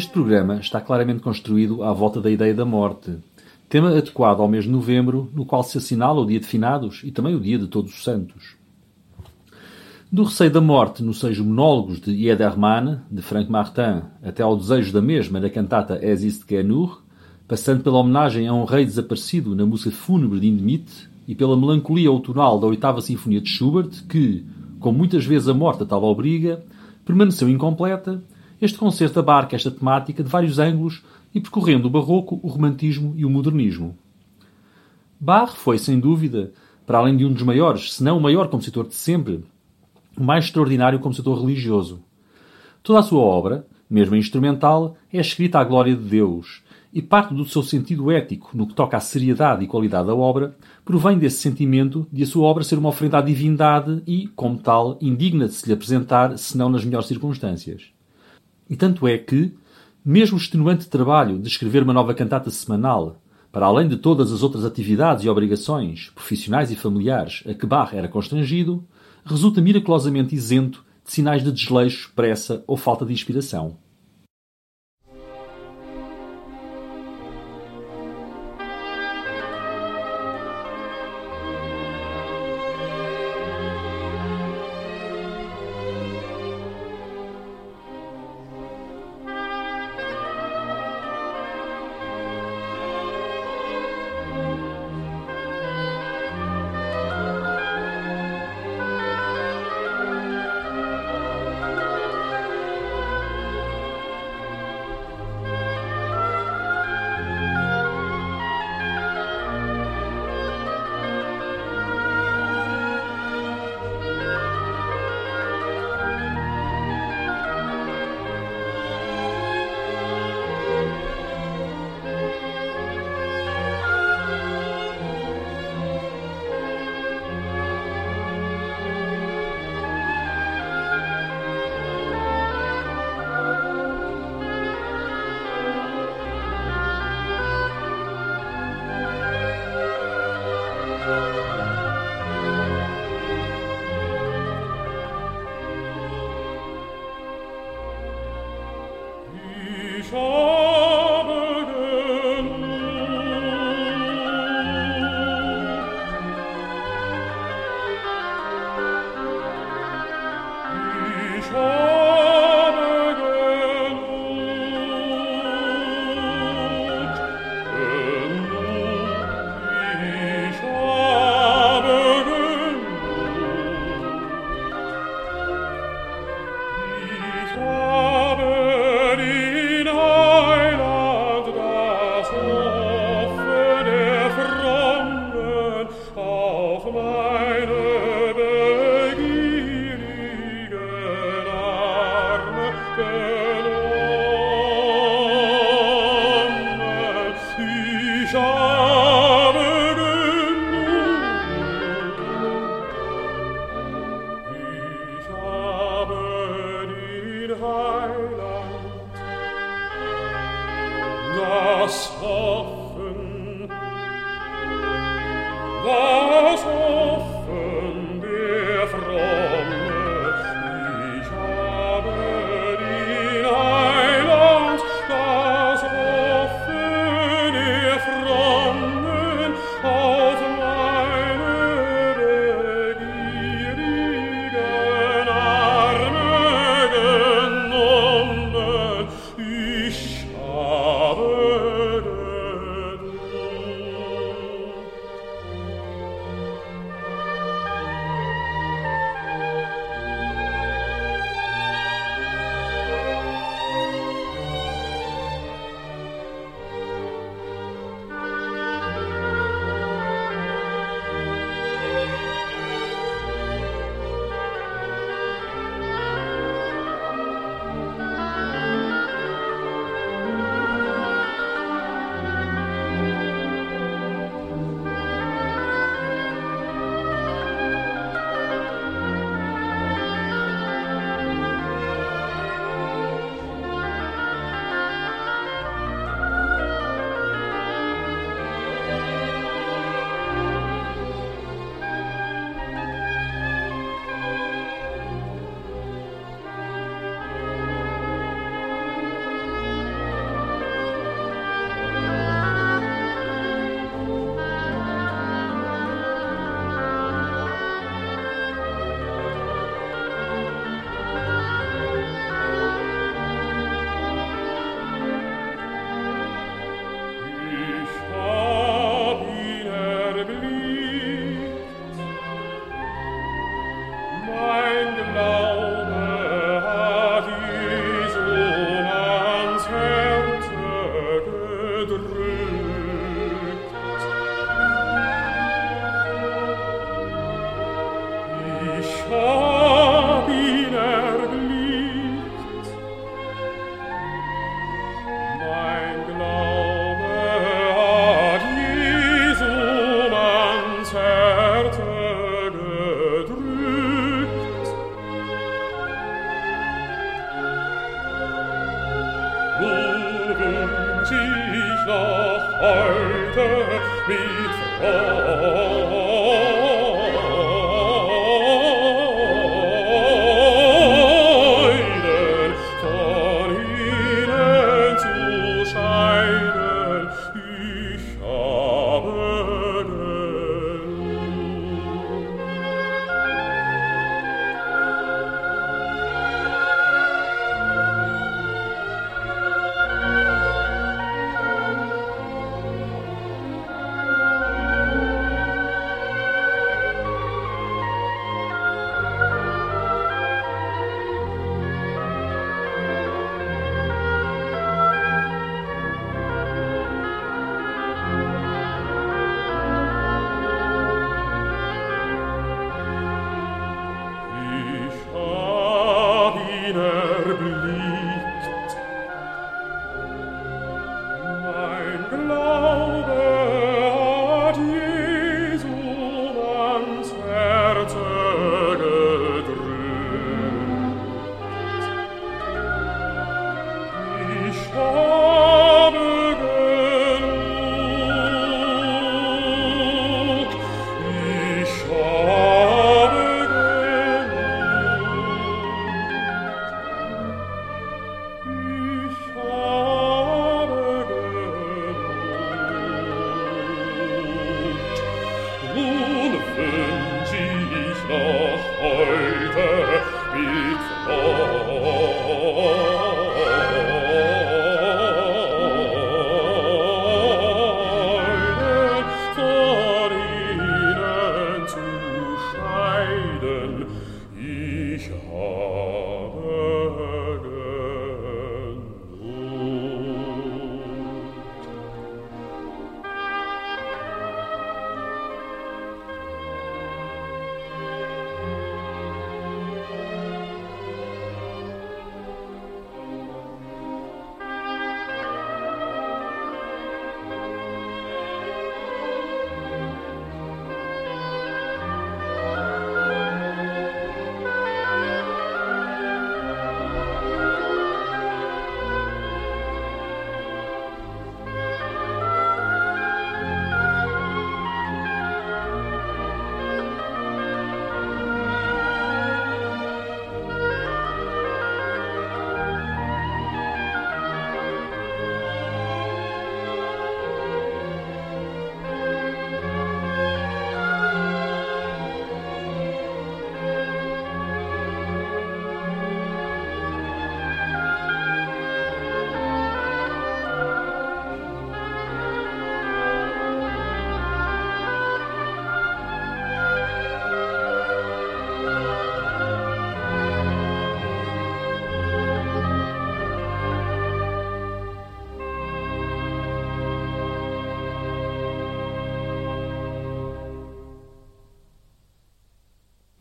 Este programa está claramente construído à volta da ideia da morte, tema adequado ao mês de novembro, no qual se assinala o Dia de Finados e também o Dia de Todos os Santos. Do receio da morte nos seis monólogos de Iedermann, de Frank Martin, até ao desejo da mesma na cantata Es ist genug, passando pela homenagem a um rei desaparecido na música fúnebre de Indemit e pela melancolia outonal da oitava sinfonia de Schubert, que, como muitas vezes a morte a tal obriga, permaneceu incompleta, este concerto abarca esta temática de vários ângulos e percorrendo o barroco, o romantismo e o modernismo. Bach foi, sem dúvida, para além de um dos maiores, se não o maior compositor de sempre, o mais extraordinário compositor religioso. Toda a sua obra, mesmo a instrumental, é escrita à glória de Deus, e parte do seu sentido ético no que toca à seriedade e qualidade da obra provém desse sentimento de a sua obra ser uma oferenda à divindade e, como tal, indigna de se lhe apresentar, senão nas melhores circunstâncias. E tanto é que, mesmo o extenuante trabalho de escrever uma nova cantata semanal, para além de todas as outras atividades e obrigações, profissionais e familiares, a que Bach era constrangido, resulta miraculosamente isento de sinais de desleixo, pressa ou falta de inspiração.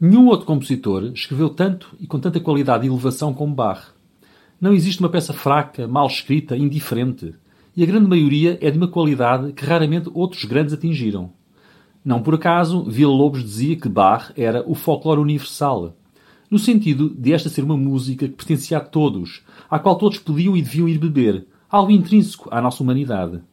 Nenhum outro compositor escreveu tanto e com tanta qualidade e elevação como Bach. Não existe uma peça fraca, mal escrita, indiferente. E a grande maioria é de uma qualidade que raramente outros grandes atingiram. Não por acaso, Villa-Lobos dizia que Bach era o folclore universal, no sentido de esta ser uma música que pertencia a todos, à qual todos podiam e deviam ir beber, algo intrínseco à nossa humanidade.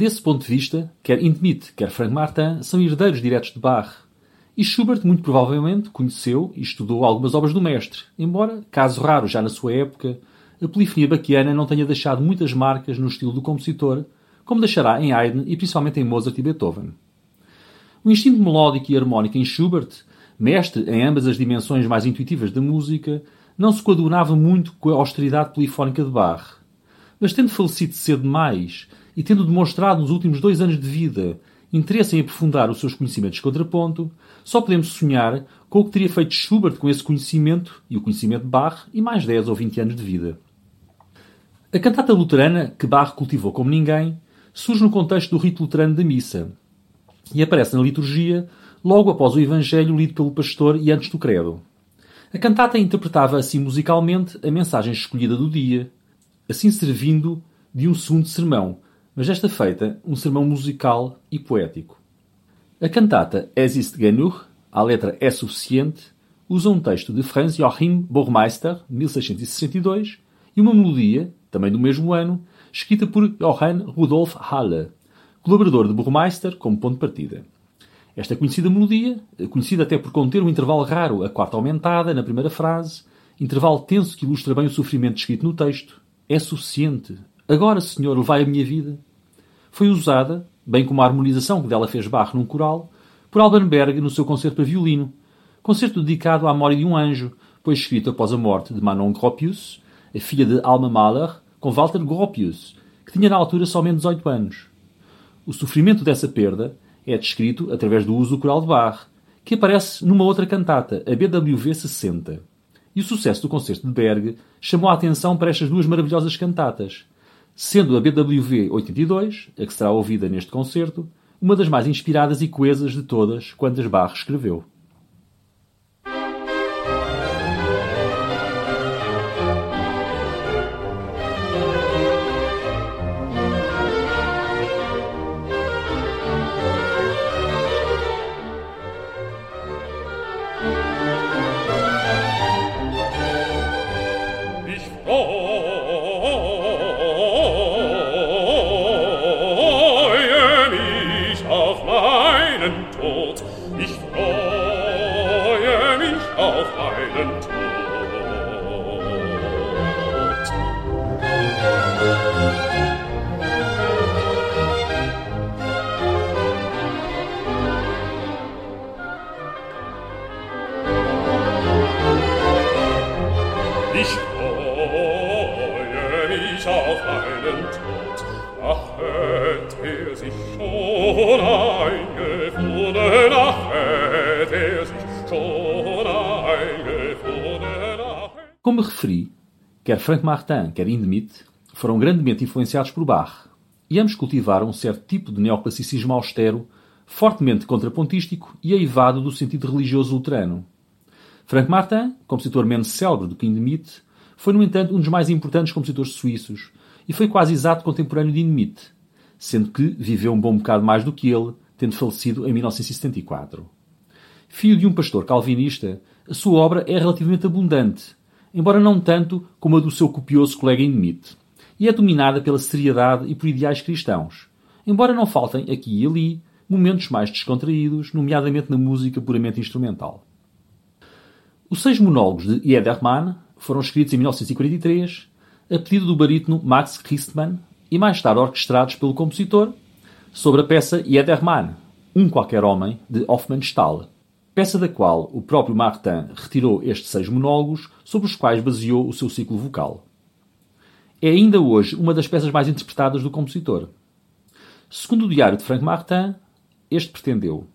Desse ponto de vista, quer Hindemith, quer Frank Martin são herdeiros diretos de Bach. E Schubert, muito provavelmente, conheceu e estudou algumas obras do mestre, embora, caso raro já na sua época, a polifonia baquiana não tenha deixado muitas marcas no estilo do compositor, como deixará em Haydn e principalmente em Mozart e Beethoven. O instinto melódico e harmónico em Schubert, mestre em ambas as dimensões mais intuitivas da música, não se coadunava muito com a austeridade polifónica de Bach. Mas tendo falecido cedo demais e tendo demonstrado nos últimos dois anos de vida interesse em aprofundar os seus conhecimentos de contraponto, só podemos sonhar com o que teria feito Schubert com esse conhecimento e o conhecimento de Bach e mais 10 ou 20 anos de vida. A cantata luterana, que Bach cultivou como ninguém, surge no contexto do rito luterano da missa e aparece na liturgia logo após o Evangelho lido pelo pastor e antes do credo. A cantata interpretava assim musicalmente a mensagem escolhida do dia, assim servindo de um segundo sermão, mas desta feita um sermão musical e poético. A cantata Es ist genug, a letra é suficiente, usa um texto de Franz Joachim Burmeister, 1662, e uma melodia, também do mesmo ano, escrita por Johann Rudolf Halle, colaborador de Burmeister como ponto de partida. Esta conhecida melodia, conhecida até por conter um intervalo raro, a quarta aumentada, na primeira frase, intervalo tenso que ilustra bem o sofrimento escrito no texto, é suficiente. Agora, Senhor, levai a minha vida. Foi usada, bem como a harmonização que dela fez Bach num coral, por Alban Berg no seu concerto para violino, concerto dedicado à memória de um anjo, pois escrito após a morte de Manon Gropius, a filha de Alma Mahler, com Walter Gropius, que tinha na altura somente 18 anos. O sofrimento dessa perda é descrito através do uso do coral de Bach, que aparece numa outra cantata, a BWV 60. E o sucesso do concerto de Berg chamou a atenção para estas duas maravilhosas cantatas, sendo a BWV 82, a que será ouvida neste concerto, uma das mais inspiradas e coesas de todas quantas Bach escreveu. Como referi, quer Frank Martin, quer Hindemith foram grandemente influenciados por Bach, e ambos cultivaram um certo tipo de neoclassicismo austero, fortemente contrapontístico e aivado do sentido religioso luterano. Frank Martin, compositor menos célebre do que Hindemith, foi, no entanto, um dos mais importantes compositores suíços e foi quase exato contemporâneo de Hindemith, sendo que viveu um bom bocado mais do que ele, tendo falecido em 1974. Filho de um pastor calvinista, a sua obra é relativamente abundante, embora não tanto como a do seu copioso colega Hindemith, e é dominada pela seriedade e por ideais cristãos, embora não faltem aqui e ali momentos mais descontraídos, nomeadamente na música puramente instrumental. Os seis monólogos de Jedermann foram escritos em 1943 a pedido do barítono Max Christmann e mais tarde orquestrados pelo compositor sobre a peça Jedermann, Um Qualquer Homem, de Hofmannsthal, peça da qual o próprio Martin retirou estes seis monólogos sobre os quais baseou o seu ciclo vocal. É ainda hoje uma das peças mais interpretadas do compositor. Segundo o diário de Frank Martin, este pretendeu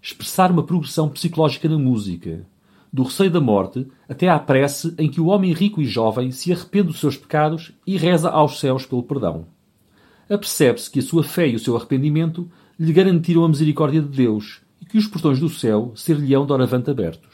expressar uma progressão psicológica na música, do receio da morte até à prece em que o homem rico e jovem se arrepende dos seus pecados e reza aos céus pelo perdão. Apercebe-se que a sua fé e o seu arrependimento lhe garantiram a misericórdia de Deus e que os portões do céu ser-lhe-ão doravante abertos.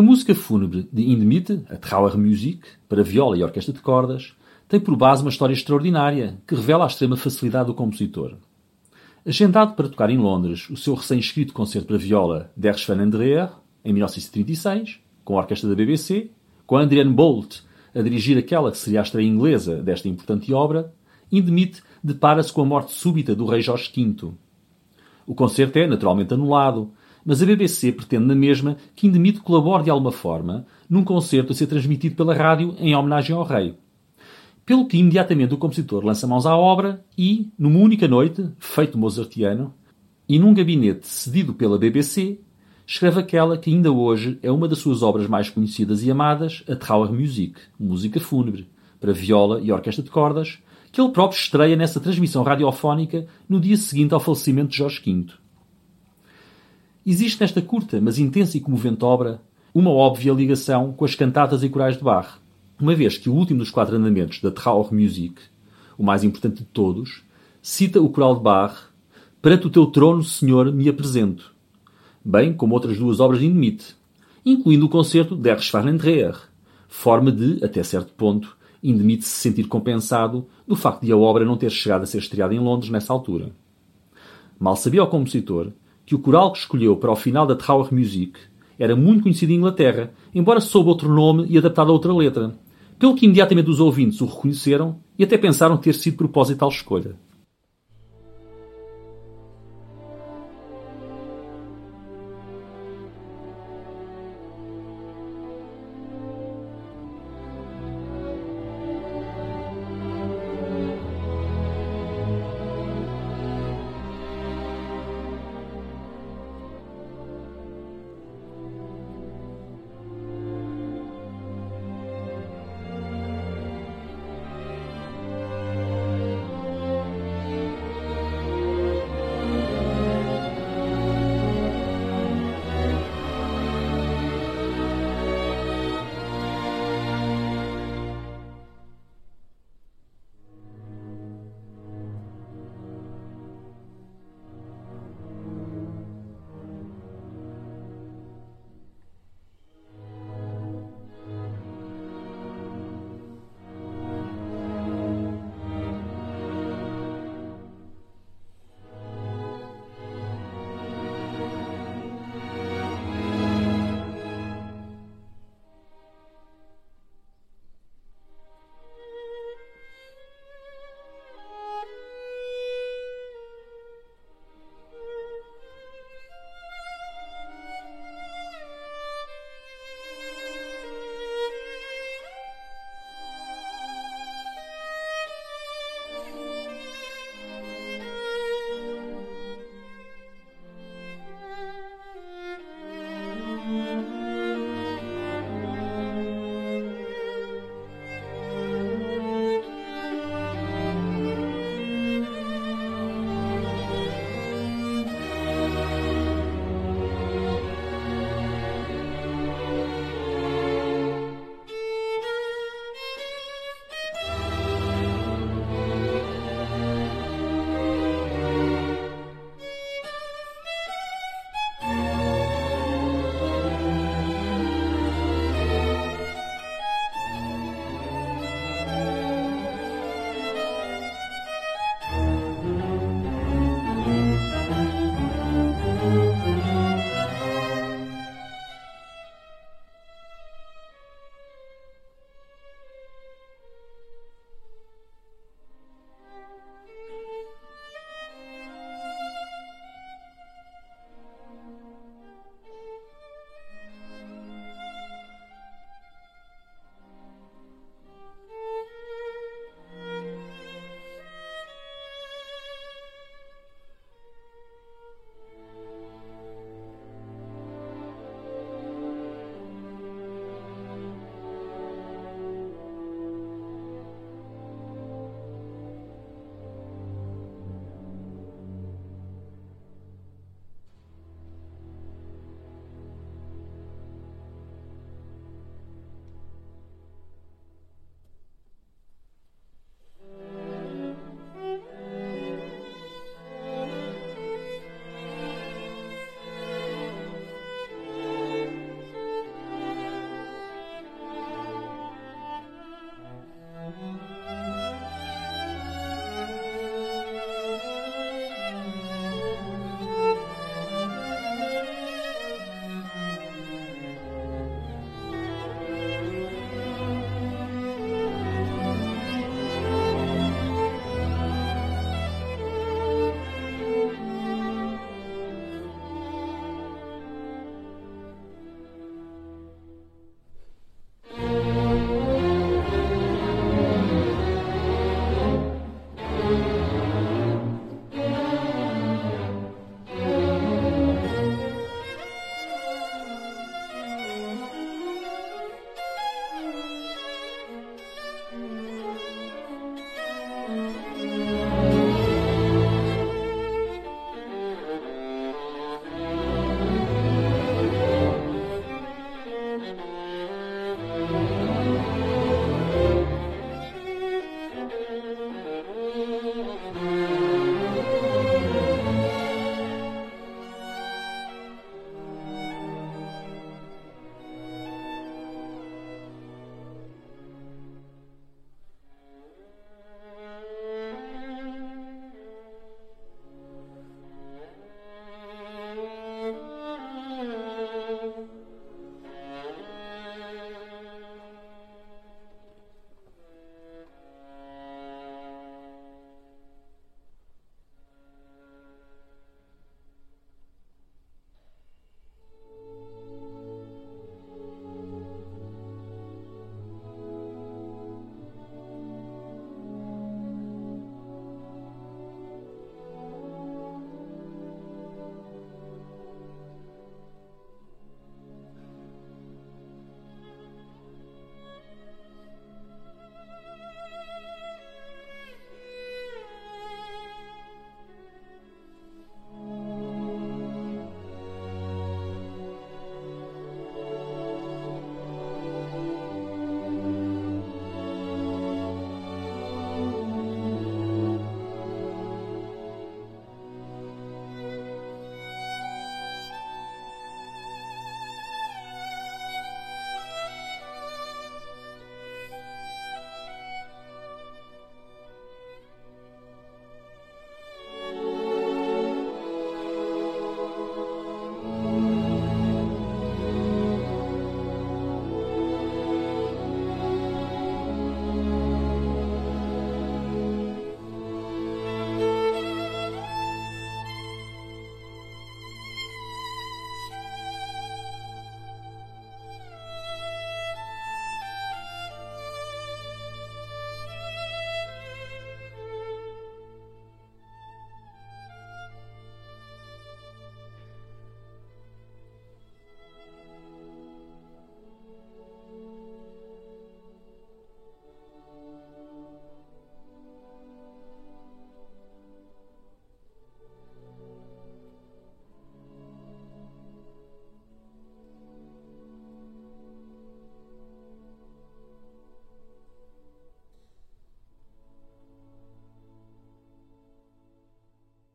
A música fúnebre de Indemite, a Trauermusik, para viola e orquestra de cordas, tem por base uma história extraordinária que revela a extrema facilidade do compositor. Agendado para tocar em Londres o seu recém-escrito concerto para viola Der Schwanendreher, em 1936, com a orquestra da BBC, com Adrian Bolt a dirigir aquela que seria a estreia inglesa desta importante obra, Indemite depara-se com a morte súbita do rei Jorge V. O concerto é, naturalmente, anulado, mas a BBC pretende na mesma que Indemite colabore de alguma forma num concerto a ser transmitido pela rádio em homenagem ao rei. Pelo que imediatamente o compositor lança mãos à obra e, numa única noite, feito mozartiano, e num gabinete cedido pela BBC, escreve aquela que ainda hoje é uma das suas obras mais conhecidas e amadas, a Trauermusik, música fúnebre, para viola e orquestra de cordas, que ele próprio estreia nessa transmissão radiofónica no dia seguinte ao falecimento de Jorge V. Existe nesta curta, mas intensa e comovente obra, uma óbvia ligação com as cantatas e corais de Bach, uma vez que o último dos quatro andamentos da Trauermusik, o mais importante de todos, cita o coral de Bach Perante o teu trono, Senhor, me apresento, bem como outras duas obras de Indemite, incluindo o concerto Der Schwanendreher, forma de, até certo ponto, Indemite se sentir compensado do facto de a obra não ter chegado a ser estreada em Londres nessa altura. Mal sabia o compositor que o coral que escolheu para o final da Trauermusik era muito conhecido em Inglaterra, embora sob outro nome e adaptado a outra letra, pelo que imediatamente os ouvintes o reconheceram e até pensaram ter sido propósito tal escolha.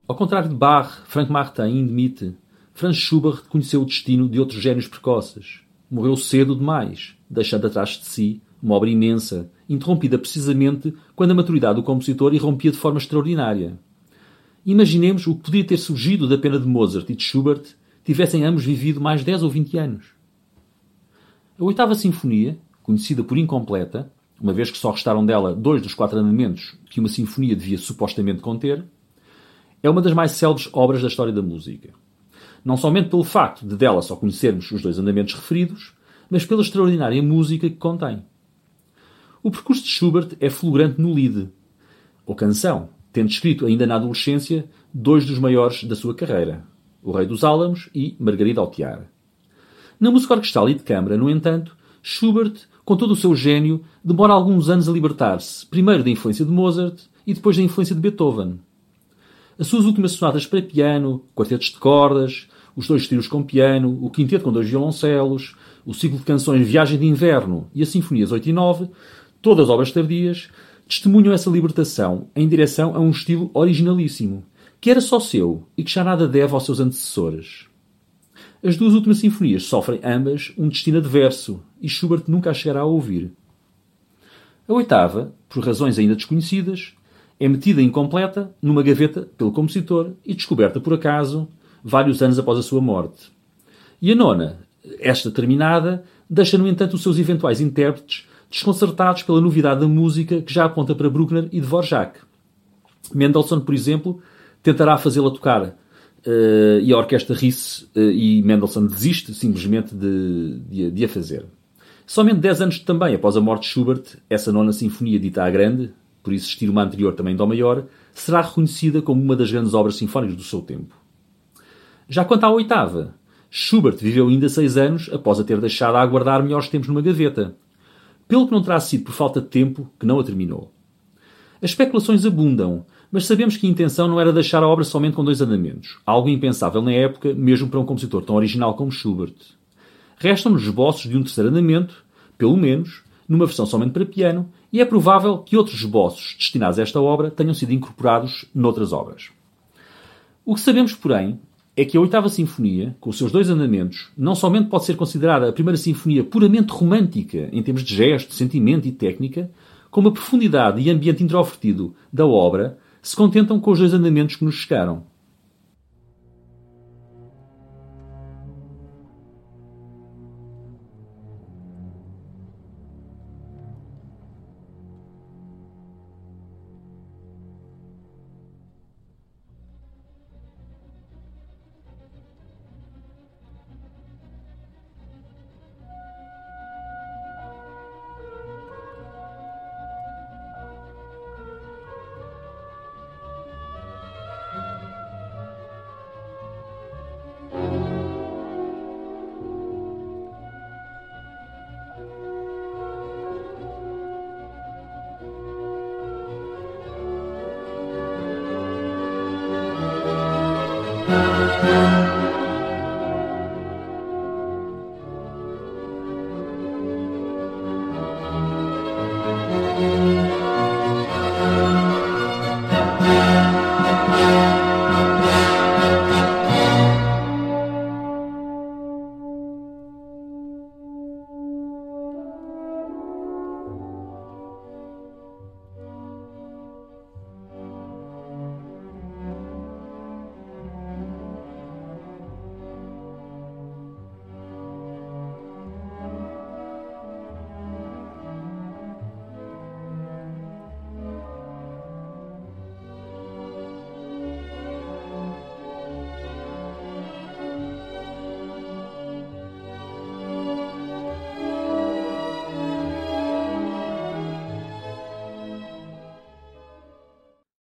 Ao contrário de Bach, Frank Martin e Hindemith, Franz Schubert conheceu o destino de outros gênios precoces. Morreu cedo demais, deixando atrás de si uma obra imensa, interrompida precisamente quando a maturidade do compositor irrompia de forma extraordinária. Imaginemos o que podia ter surgido da pena de Mozart e de Schubert tivessem ambos vivido mais 10 ou 20 anos. A oitava sinfonia, conhecida por incompleta, uma vez que só restaram dela dois dos quatro andamentos que uma sinfonia devia supostamente conter, é uma das mais célebres obras da história da música. Não somente pelo facto de dela só conhecermos os dois andamentos referidos, mas pela extraordinária música que contém. O percurso de Schubert é fulgurante no Lied, ou canção, tendo escrito ainda na adolescência dois dos maiores da sua carreira, O Rei dos Álamos e Margarida Altiar. Na música orquestral e de câmara, no entanto, Schubert, com todo o seu gênio, demora alguns anos a libertar-se, primeiro da influência de Mozart e depois da influência de Beethoven. As suas últimas sonatas para piano, quartetos de cordas, os dois tiros com piano, o quinteto com dois violoncelos, o ciclo de canções Viagem de Inverno e as Sinfonias 8 e 9, todas obras tardias, testemunham essa libertação em direção a um estilo originalíssimo, que era só seu e que já nada deve aos seus antecessores. As duas últimas sinfonias sofrem ambas um destino adverso e Schubert nunca a chegará a ouvir. A oitava, por razões ainda desconhecidas, é metida incompleta numa gaveta pelo compositor e descoberta por acaso vários anos após a sua morte. E a nona, esta terminada, deixa, no entanto, os seus eventuais intérpretes desconcertados pela novidade da música que já aponta para Bruckner e Dvorak. Mendelssohn, por exemplo, tentará fazê-la tocar uh, e a orquestra ri-se uh, e Mendelssohn desiste simplesmente de, de, de, a fazer. Somente dez anos também após a morte de Schubert, essa nona sinfonia dita à grande, por existir uma anterior também Dó maior, será reconhecida como uma das grandes obras sinfónicas do seu tempo. Já quanto à oitava, Schubert viveu ainda seis anos após a ter deixado a aguardar melhores tempos numa gaveta, pelo que não terá sido por falta de tempo que não a terminou. As especulações abundam, mas sabemos que a intenção não era deixar a obra somente com dois andamentos, algo impensável na época, mesmo para um compositor tão original como Schubert. Restam-nos esboços de um terceiro andamento, pelo menos, numa versão somente para piano, e é provável que outros esboços destinados a esta obra tenham sido incorporados noutras obras. O que sabemos, porém, é que a oitava sinfonia, com os seus dois andamentos, não somente pode ser considerada a primeira sinfonia puramente romântica em termos de gesto, sentimento e técnica, como a profundidade e ambiente introvertido da obra se contentam com os dois andamentos que nos chegaram.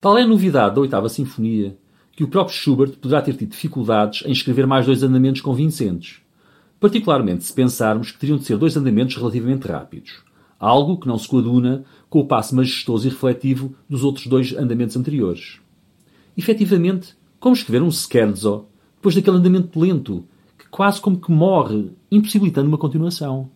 Tal é a novidade da oitava sinfonia que o próprio Schubert poderá ter tido dificuldades em escrever mais dois andamentos convincentes, particularmente se pensarmos que teriam de ser dois andamentos relativamente rápidos, algo que não se coaduna com o passo majestoso e refletivo dos outros dois andamentos anteriores. Efetivamente, como escrever um scherzo depois daquele andamento lento, que quase como que morre, impossibilitando uma continuação?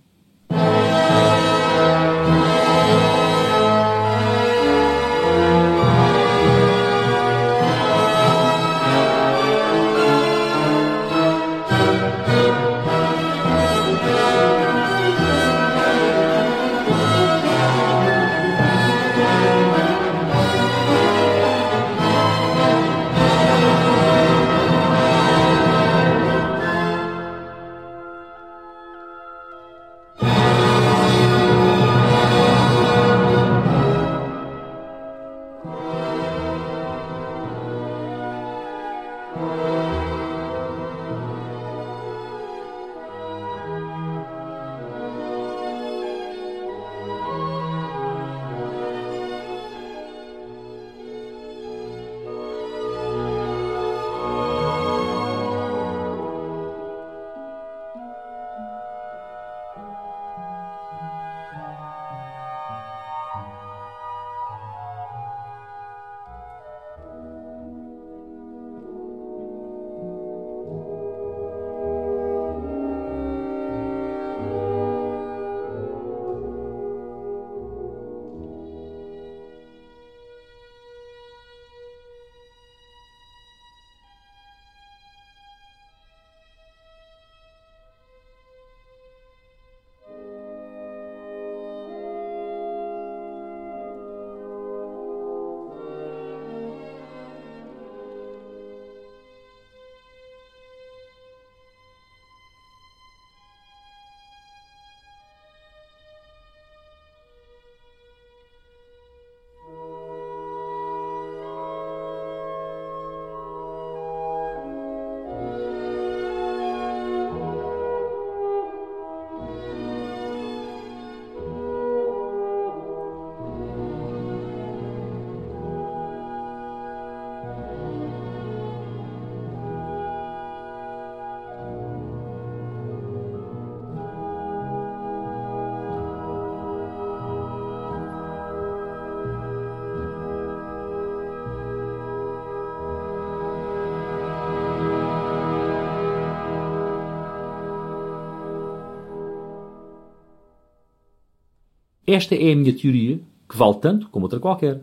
Esta é a minha teoria, que vale tanto como outra qualquer.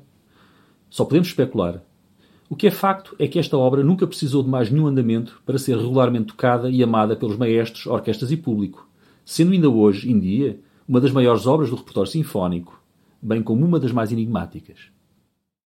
Só podemos especular. O que é facto é que esta obra nunca precisou de mais nenhum andamento para ser regularmente tocada e amada pelos maestros, orquestras e público, sendo ainda hoje, em dia, uma das maiores obras do repertório sinfónico, bem como uma das mais enigmáticas.